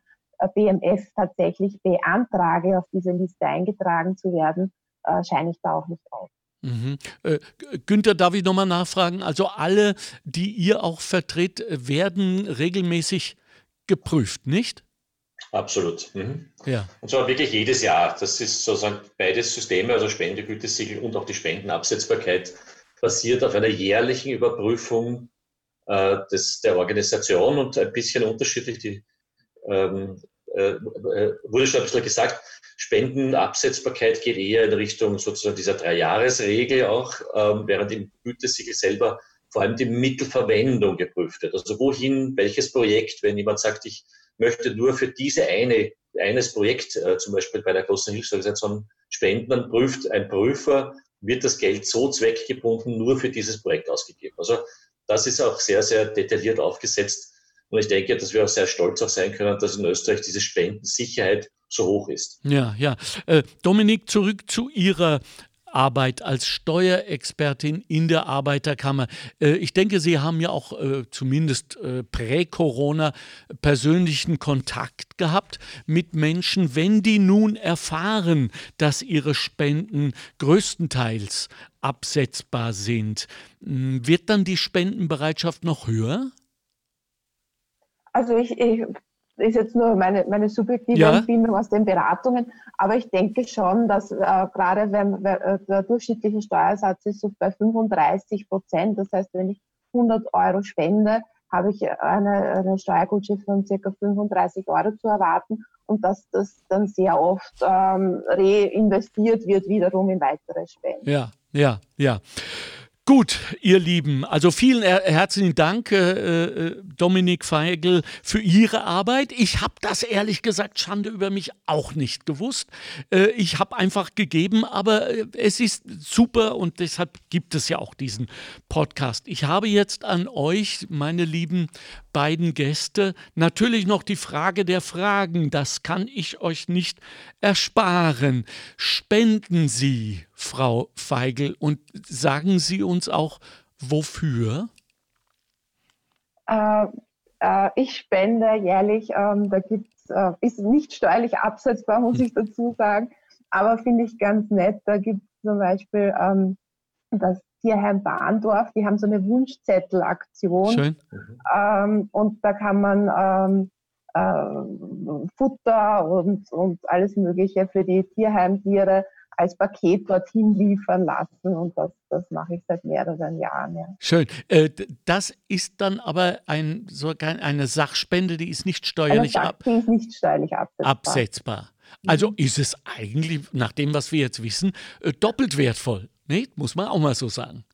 BMF tatsächlich beantrage, auf diese Liste eingetragen zu werden, äh, scheine ich da auch nicht auf. Mhm. Äh, Günther, darf ich nochmal nachfragen? Also alle, die ihr auch vertritt, werden regelmäßig geprüft, nicht? Absolut. Mhm. Ja. Und zwar wirklich jedes Jahr. Das ist sozusagen beides Systeme, also Spendegütesiegel und auch die Spendenabsetzbarkeit, basiert auf einer jährlichen Überprüfung äh, des, der Organisation und ein bisschen unterschiedlich. Die, ähm, äh, äh wurde schon ein bisschen gesagt, Spendenabsetzbarkeit geht eher in Richtung sozusagen dieser Dreijahresregel auch, ähm, während im Gütesiegel selber vor allem die Mittelverwendung geprüft wird. Also wohin, welches Projekt, wenn jemand sagt, ich möchte nur für diese eine, eines Projekt, äh, zum Beispiel bei der großen Hilfsorganisation spenden, dann prüft ein Prüfer, wird das Geld so zweckgebunden nur für dieses Projekt ausgegeben. Also das ist auch sehr, sehr detailliert aufgesetzt. Und ich denke, dass wir auch sehr stolz auch sein können, dass in Österreich diese Spendensicherheit so hoch ist. Ja, ja. Äh, Dominik, zurück zu Ihrer Arbeit als Steuerexpertin in der Arbeiterkammer. Äh, ich denke, Sie haben ja auch äh, zumindest prä-Corona persönlichen Kontakt gehabt mit Menschen, wenn die nun erfahren, dass ihre Spenden größtenteils absetzbar sind. Wird dann die Spendenbereitschaft noch höher? Also ich, ich das ist jetzt nur meine, meine subjektive ja. Empfindung aus den Beratungen, aber ich denke schon, dass äh, gerade wenn, wenn äh, der durchschnittliche Steuersatz ist so bei 35 Prozent, das heißt, wenn ich 100 Euro spende, habe ich eine, eine Steuergutschrift von ca. 35 Euro zu erwarten und dass das dann sehr oft ähm, reinvestiert wird wiederum in weitere Spenden. Ja, ja, ja. Gut, ihr Lieben, also vielen herzlichen Dank, äh, äh, Dominik Feigl, für Ihre Arbeit. Ich habe das ehrlich gesagt, Schande über mich, auch nicht gewusst. Äh, ich habe einfach gegeben, aber äh, es ist super und deshalb gibt es ja auch diesen Podcast. Ich habe jetzt an euch, meine lieben beiden Gäste, natürlich noch die Frage der Fragen. Das kann ich euch nicht ersparen. Spenden Sie Frau Feigl. Und sagen Sie uns auch, wofür? Äh, äh, ich spende jährlich, ähm, da gibt's, äh, ist nicht steuerlich absetzbar, muss ich dazu sagen, aber finde ich ganz nett. Da gibt es zum Beispiel ähm, das Tierheim Bahndorf, die haben so eine Wunschzettelaktion. Schön. Ähm, und da kann man ähm, äh, Futter und, und alles Mögliche für die Tierheimtiere als Paket dorthin liefern lassen und das, das mache ich seit mehreren Jahren. Ja. Schön. Äh, das ist dann aber ein, sogar eine Sachspende, die ist nicht steuerlich, ab ist nicht steuerlich absetzbar. absetzbar. Also mhm. ist es eigentlich, nach dem, was wir jetzt wissen, äh, doppelt wertvoll. Nicht? Muss man auch mal so sagen.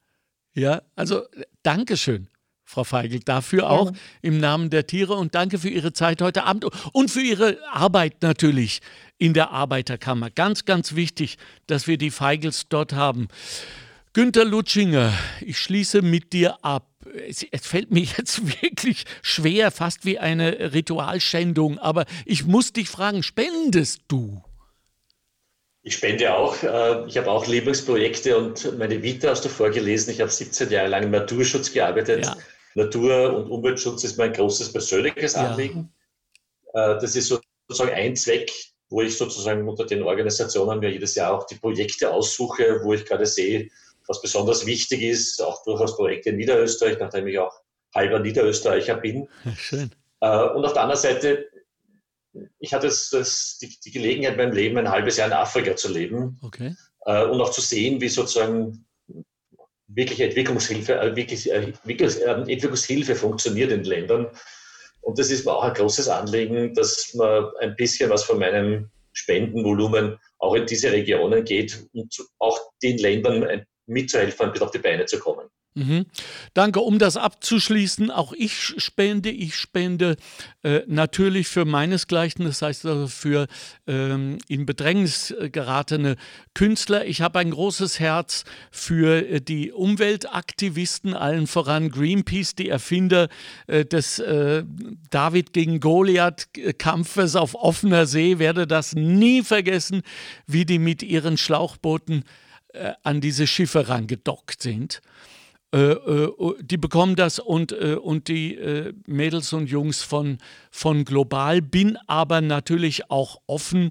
Ja, also Dankeschön. Frau Feigl, dafür auch ja. im Namen der Tiere und danke für Ihre Zeit heute Abend und für Ihre Arbeit natürlich in der Arbeiterkammer. Ganz, ganz wichtig, dass wir die Feigels dort haben. Günter Lutschinger, ich schließe mit dir ab. Es, es, fällt mir jetzt wirklich schwer, fast wie eine Ritualschändung, aber ich muss dich fragen, spendest du? Ich spende auch. Äh, ich habe auch Lieblingsprojekte und meine Vita hast du vorgelesen. Ich habe 17 Jahre lang im Naturschutz gearbeitet. Ja. Natur- und Umweltschutz ist mein großes persönliches Anliegen. Ja. Äh, das ist sozusagen ein Zweck, wo ich sozusagen unter den Organisationen mir jedes Jahr auch die Projekte aussuche, wo ich gerade sehe, was besonders wichtig ist, auch durchaus Projekte in Niederösterreich, nachdem ich auch halber Niederösterreicher bin. Schön. Äh, und auf der anderen Seite, ich hatte das, das, die, die, Gelegenheit, mein Leben ein halbes Jahr in Afrika zu leben okay. Äh, und auch zu sehen, wie sozusagen wirkliche Entwicklungshilfe, äh, wirklich, äh, äh, Entwicklungshilfe funktioniert in Ländern. Und das ist mir auch ein großes Anliegen, dass man ein bisschen was von meinem Spendenvolumen auch in diese Regionen geht und auch den Ländern mitzuhelfen, ein bisschen auf die Beine zu kommen. Mhm. Danke. Um das abzuschließen, auch ich spende. Ich spende äh, natürlich für meinesgleichen, das heißt also für ähm, in Bedrängnis äh, geratene Künstler. Ich habe ein großes Herz für äh, die Umweltaktivisten, allen voran Greenpeace, die Erfinder äh, des äh, David gegen Goliath-Kampfes auf offener See. Werde das nie vergessen, wie die mit ihren Schlauchbooten äh, an diese Schiffe rangedockt sind. Äh, äh, die bekommen das und, äh, und die äh, Mädels und Jungs von, von Global, bin aber natürlich auch offen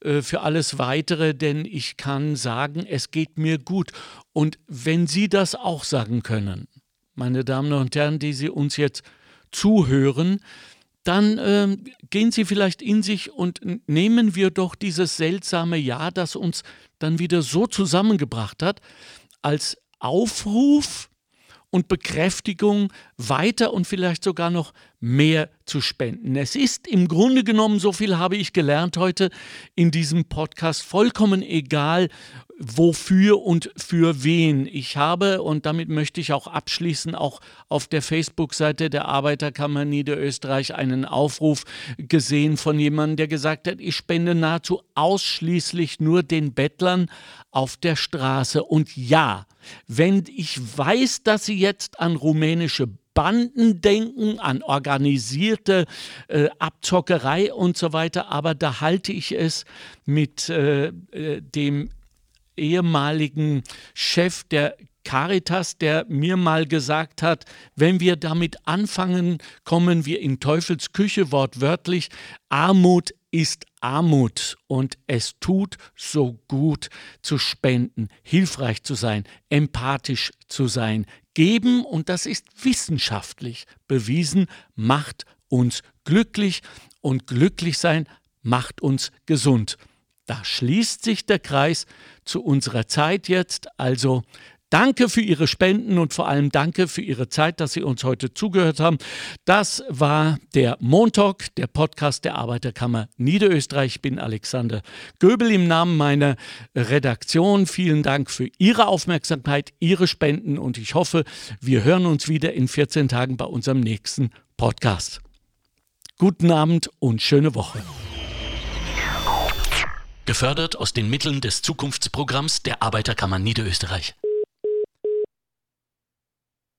äh, für alles Weitere, denn ich kann sagen, es geht mir gut. Und wenn Sie das auch sagen können, meine Damen und Herren, die Sie uns jetzt zuhören, dann äh, gehen Sie vielleicht in sich und nehmen wir doch dieses seltsame Jahr, das uns dann wieder so zusammengebracht hat, als Aufruf und Bekräftigung weiter und vielleicht sogar noch mehr zu spenden. Es ist im Grunde genommen, so viel habe ich gelernt heute in diesem Podcast, vollkommen egal, wofür und für wen. Ich habe, und damit möchte ich auch abschließen, auch auf der Facebook-Seite der Arbeiterkammer Niederösterreich einen Aufruf gesehen von jemandem, der gesagt hat, ich spende nahezu ausschließlich nur den Bettlern auf der Straße. Und ja, wenn ich weiß, dass sie jetzt an rumänische Banden denken, an organisierte äh, Abzockerei und so weiter, aber da halte ich es mit äh, äh dem ehemaligen Chef der Caritas, der mir mal gesagt hat, wenn wir damit anfangen, kommen wir in Teufels Küche wortwörtlich. Armut ist Armut und es tut so gut zu spenden, hilfreich zu sein, empathisch zu sein. Geben, und das ist wissenschaftlich bewiesen, macht uns glücklich Und glücklich sein macht uns gesund. Da schließt sich der Kreis zu unserer Zeit jetzt. Also Danke für Ihre Spenden und vor allem danke für Ihre Zeit, dass Sie uns heute zugehört haben. Das war der Montalk, der Podcast der Arbeiterkammer Niederösterreich. Ich bin Alexander Göbel im Namen meiner Redaktion. Vielen Dank für Ihre Aufmerksamkeit, Ihre Spenden und ich hoffe, wir hören uns wieder in 14 Tagen bei unserem nächsten Podcast. Guten Abend und schöne Woche. Gefördert aus den Mitteln des Zukunftsprogramms der Arbeiterkammer Niederösterreich.